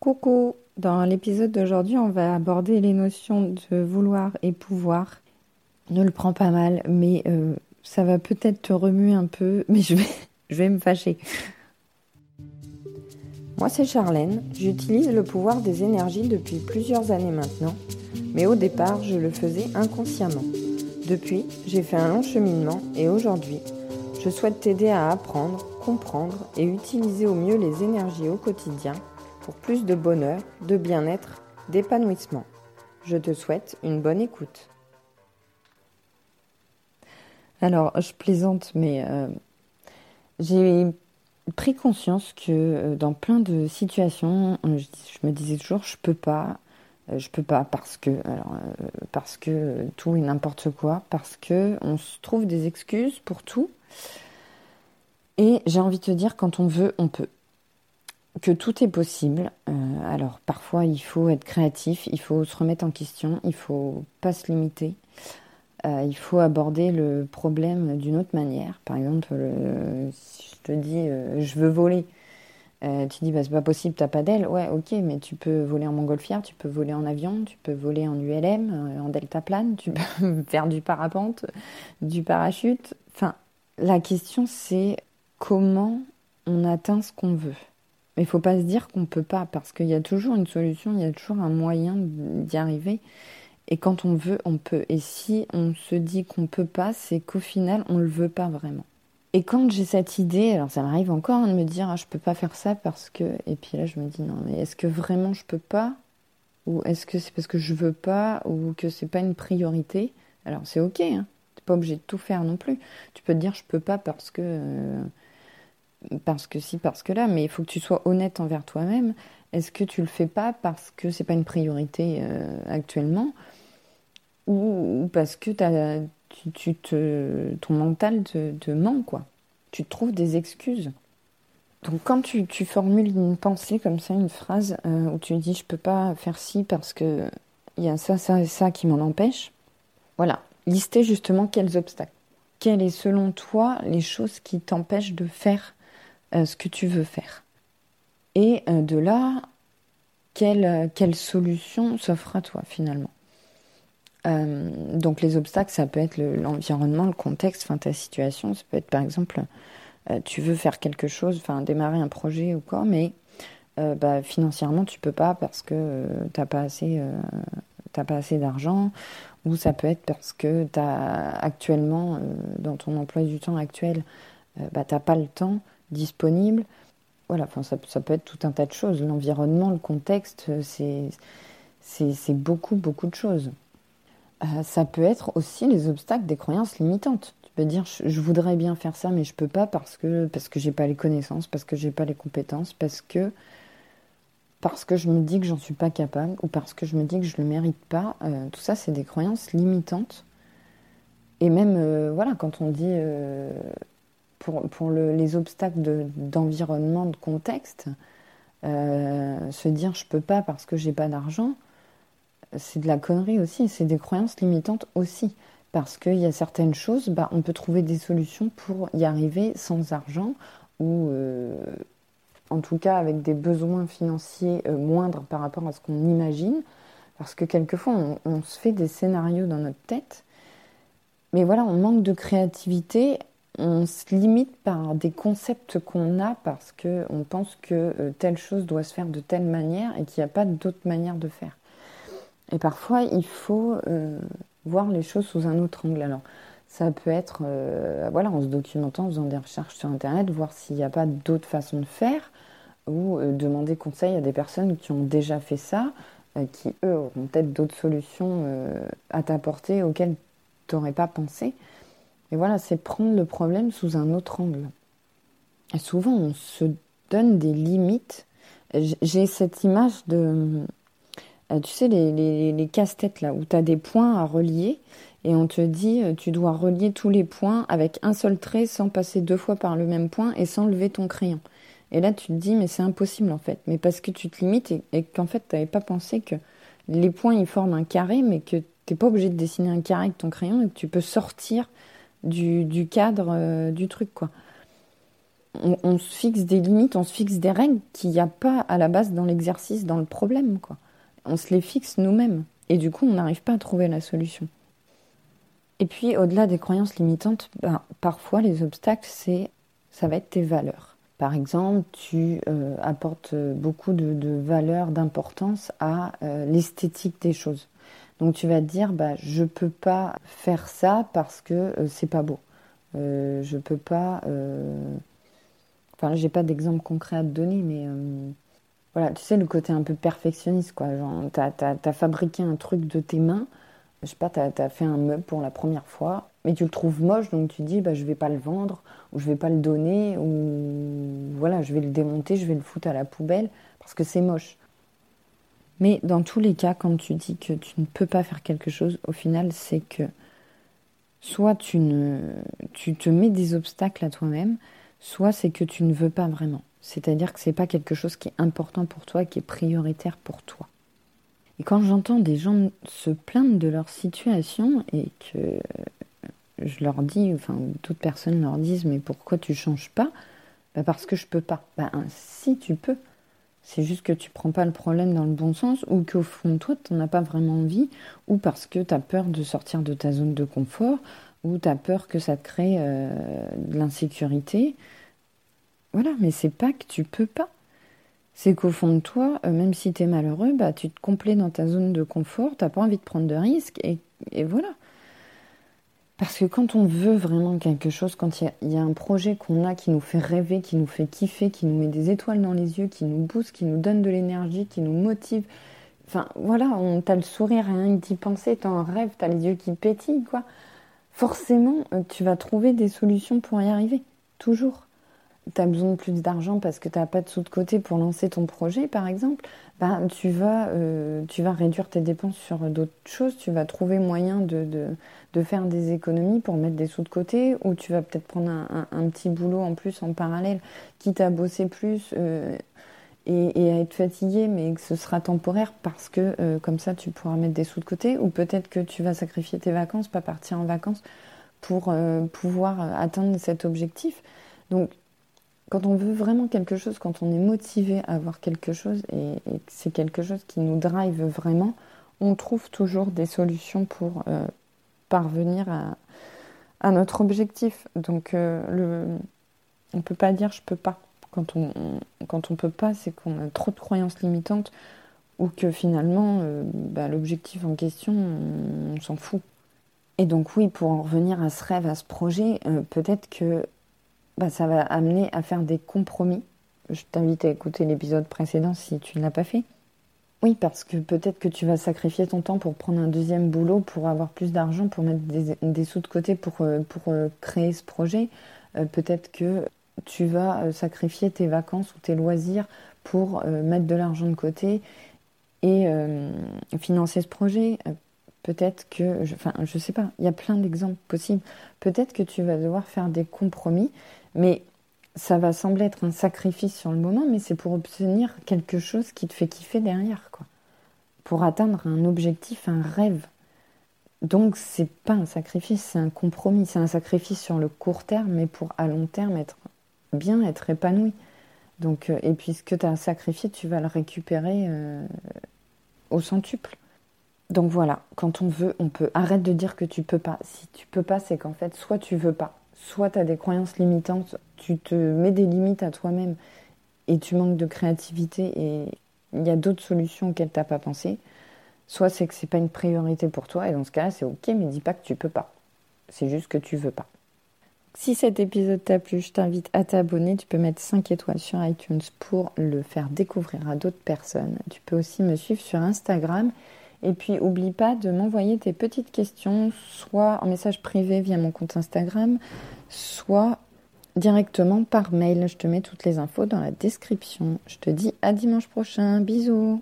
Coucou, dans l'épisode d'aujourd'hui, on va aborder les notions de vouloir et pouvoir. Ne le prends pas mal, mais euh, ça va peut-être te remuer un peu, mais je vais, je vais me fâcher. Moi, c'est Charlène. J'utilise le pouvoir des énergies depuis plusieurs années maintenant, mais au départ, je le faisais inconsciemment. Depuis, j'ai fait un long cheminement et aujourd'hui, je souhaite t'aider à apprendre, comprendre et utiliser au mieux les énergies au quotidien pour plus de bonheur, de bien-être, d'épanouissement. Je te souhaite une bonne écoute. Alors, je plaisante, mais euh, j'ai pris conscience que euh, dans plein de situations, euh, je, me disais toujours, je peux pas, je peux pas parce que, parce que tout et n'importe quoi, parce que on se trouve des excuses pour tout. Et j'ai envie de te dire, quand on veut, on peut que tout est possible. Euh, alors parfois il faut être créatif, il faut se remettre en question, il faut pas se limiter. Euh, il faut aborder le problème d'une autre manière. Par exemple, si je te dis euh, je veux voler, tu dis bah, c'est pas possible, t'as pas d'aile. Ouais, ok, mais tu peux voler en montgolfière, tu peux voler en avion, tu peux voler en ULM, en deltaplane, tu peux faire du parapente, du parachute. Enfin, la question c'est comment on atteint ce qu'on veut. Mais il faut pas se dire qu'on peut pas, parce qu'il y a toujours une solution, il y a toujours un moyen d'y arriver. Et quand on veut, on peut. Et si on se dit qu'on peut pas, c'est qu'au final, on ne le veut pas vraiment. Et quand j'ai cette idée, alors ça m'arrive encore hein, de me dire, ah, je peux pas faire ça parce que. Et puis là, je me dis, non, mais est-ce que vraiment je peux pas? Ou est-ce que c'est parce que je veux pas? Ou que c'est pas une priorité? Alors c'est ok, hein. n'es pas obligé de tout faire non plus. Tu peux te dire, je peux pas parce que. Euh, parce que si, parce que là, mais il faut que tu sois honnête envers toi-même. Est-ce que tu le fais pas parce que c'est pas une priorité euh, actuellement? Ou, parce que tu, te, ton mental te, ment, quoi. Tu trouves des excuses. Donc quand tu, formules une pensée comme ça, une phrase euh, où tu dis je peux pas faire ci parce que il y a ça, ça et ça qui m'en empêche, voilà, lister justement quels obstacles. Quelles est selon toi les choses qui t'empêchent de faire ce que tu veux faire. Et euh, de là, quelle, euh, quelle solution s'offre à toi finalement? Donc les obstacles, ça peut être l'environnement, le, contexte, ta situation. Ça peut être par exemple, tu veux faire quelque chose, enfin démarrer un projet ou quoi, mais bah, financièrement tu peux pas parce que t'as pas assez, pas assez d'argent, ou ça peut être parce que tu as actuellement dans ton emploi du temps actuel, bah, t'as pas le temps disponible. Voilà, ça, peut être tout un tas de choses. L'environnement, le contexte, c'est, c'est, beaucoup, beaucoup de choses. Euh, ça peut être aussi les obstacles des croyances limitantes. Tu peux dire, je, voudrais bien faire ça, mais je peux pas parce que parce que j'ai pas les connaissances, parce que j'ai pas les compétences, parce que je me dis que j'en suis pas capable, ou parce que je me dis que je le mérite pas. Euh, tout ça, c'est des croyances limitantes. Et même, euh, voilà, quand on dit pour, les obstacles d'environnement, de, contexte, euh, se dire je peux pas parce que j'ai pas d'argent, c'est de la connerie aussi, c'est des croyances limitantes aussi. Parce qu'il y a certaines choses, bah, on peut trouver des solutions pour y arriver sans argent ou euh, en tout cas avec des besoins financiers euh, moindres par rapport à ce qu'on imagine. Parce que quelquefois, on, on, se fait des scénarios dans notre tête. Mais voilà, on manque de créativité on se limite par des concepts qu'on a parce qu'on pense que euh, telle chose doit se faire de telle manière et qu'il n'y a pas d'autre manière de faire. Et parfois, il faut euh, voir les choses sous un autre angle. Alors, ça peut être, euh, voilà, en se documentant, en faisant des recherches sur Internet, voir s'il n'y a pas d'autres façons de faire, ou demander conseil à des personnes qui ont déjà fait ça, qui, eux, auront peut-être d'autres solutions à t'apporter auxquelles tu n'aurais pas pensé. Et voilà, c'est prendre le problème sous un autre angle. Et souvent, on se donne des limites. J'ai cette image de, euh, tu sais, les, les, casse-têtes là, où tu as des points à relier et on te dit, euh, tu dois relier tous les points avec un seul trait sans passer deux fois par le même point et sans lever ton crayon. Et là, tu te dis, mais c'est impossible en fait. Mais parce que tu te limites et, qu'en fait, tu n'avais pas pensé que les points, ils forment un carré, mais que tu n'es pas obligé de dessiner un carré avec ton crayon et que tu peux sortir du, cadre euh, du truc, quoi. on, se fixe des limites, on se fixe des règles qu'il n'y a pas à la base dans l'exercice, dans le problème. Quoi. On se les fixe nous-mêmes. Et du coup, on n'arrive pas à trouver la solution. Et puis, au-delà des croyances limitantes, ben, parfois les obstacles, c'est, ça va être tes valeurs. Par exemple, tu euh, apportes beaucoup de, de valeur, d'importance à euh, l'esthétique des choses. Donc tu vas te dire, bah, je peux pas faire ça parce que euh, c'est pas beau. Euh, je peux pas. Euh... J'ai pas d'exemple concret à te donner, mais euh, voilà, tu sais, le côté un peu perfectionniste, quoi. Genre, t'as as, fabriqué un truc de tes mains, je sais pas, t'as as fait un meuble pour la première fois, mais tu le trouves moche, donc tu dis, bah, je vais pas le vendre, ou je vais pas le donner, ou voilà, je vais le démonter, je vais le foutre à la poubelle, parce que c'est moche. Mais dans tous les cas, quand tu dis que tu ne peux pas faire quelque chose, au final, c'est que soit tu, ne, tu te mets des obstacles à toi-même, soit c'est que tu ne veux pas vraiment. C'est-à-dire que ce n'est pas quelque chose qui est important pour toi, qui est prioritaire pour toi. Et quand j'entends des gens se plaindre de leur situation et que je leur dis, enfin d'autres personnes leur disent, mais pourquoi tu changes pas? Bah Parce que je peux pas. Ben si tu peux. C'est juste que tu prends pas le problème dans le bon sens ou qu'au fond de toi, tu n'en as pas vraiment envie ou parce que tu as peur de sortir de ta zone de confort ou tu as peur que ça te crée euh, de l'insécurité. Voilà, mais c'est pas que tu peux pas. C'est qu'au fond de toi, euh, même si tu es malheureux, bah, tu te complais dans ta zone de confort, tu pas envie de prendre de risques et voilà. Parce que quand on veut vraiment quelque chose, quand il y, a un projet qu'on a qui nous fait rêver, qui nous fait kiffer, qui nous met des étoiles dans les yeux, qui nous booste, qui nous donne de l'énergie, qui nous motive, enfin voilà, on t'as le sourire rien que d'y penser, t'as un rêve, t'as les yeux qui pétillent, quoi. Forcément, euh, tu vas trouver des solutions pour y arriver, toujours tu as besoin de plus d'argent parce que tu n'as pas de sous de côté pour lancer ton projet, par exemple, bah, tu, vas, euh, tu vas réduire tes dépenses sur d'autres choses, tu vas trouver moyen de, de, de, faire des économies pour mettre des sous de côté, ou tu vas peut-être prendre un, un, petit boulot en plus en parallèle, quitte à bosser plus euh, et, et, à être fatigué, mais que ce sera temporaire parce que euh, comme ça tu pourras mettre des sous de côté, ou peut-être que tu vas sacrifier tes vacances, pas partir en vacances pour pouvoir atteindre cet objectif. Donc quand on veut vraiment quelque chose, quand on est motivé à avoir quelque chose et, que c'est quelque chose qui nous drive vraiment, on trouve toujours des solutions pour euh, parvenir à, notre objectif. Donc, euh, le, on ne peut pas dire je peux pas. Quand on, quand on peut pas, c'est qu'on a trop de croyances limitantes ou que finalement, euh, bah, l'objectif en question, on s'en fout. Et donc oui, pour en revenir à ce rêve, à ce projet, peut-être que bah, ça va amener à faire des compromis. Je t'invite à écouter l'épisode précédent si tu ne l'as pas fait. Oui, parce que peut-être que tu vas sacrifier ton temps pour prendre un deuxième boulot, pour avoir plus d'argent, pour mettre des, sous de côté pour, euh, pour euh, créer ce projet. Euh, peut-être que tu vas sacrifier tes vacances ou tes loisirs pour mettre de l'argent de côté et financer ce projet. Peut-être que, enfin, je sais pas, il y a plein d'exemples possibles. Peut-être que tu vas devoir faire des compromis mais ça va sembler être un sacrifice sur le moment, mais c'est pour obtenir quelque chose qui te fait kiffer derrière, quoi. Pour atteindre un objectif, un rêve. Donc c'est pas un sacrifice, c'est un compromis. C'est un sacrifice sur le court terme, mais pour à long terme être bien, être épanoui. Donc, euh, et puis ce que tu as sacrifié, tu vas le récupérer euh, au centuple. Donc voilà, quand on veut, on peut. Arrête de dire que tu peux pas. Si tu peux pas, c'est qu'en fait, soit tu veux pas, soit tu as des croyances limitantes, tu te mets des limites à toi-même et tu manques de créativité et il y a d'autres solutions auxquelles tu n'as pas pensé, soit c'est que c'est pas une priorité pour toi et dans ce cas-là c'est ok mais dis pas que tu peux pas. C'est juste que tu veux pas. Si cet épisode t'a plu, je t'invite à t'abonner. Tu peux mettre 5 étoiles sur iTunes pour le faire découvrir à d'autres personnes. Tu peux aussi me suivre sur Instagram et puis, oublie pas de m'envoyer tes petites questions, soit en message privé via mon compte Instagram, soit directement par mail. Je te mets toutes les infos dans la description. Je te dis à dimanche prochain. Bisous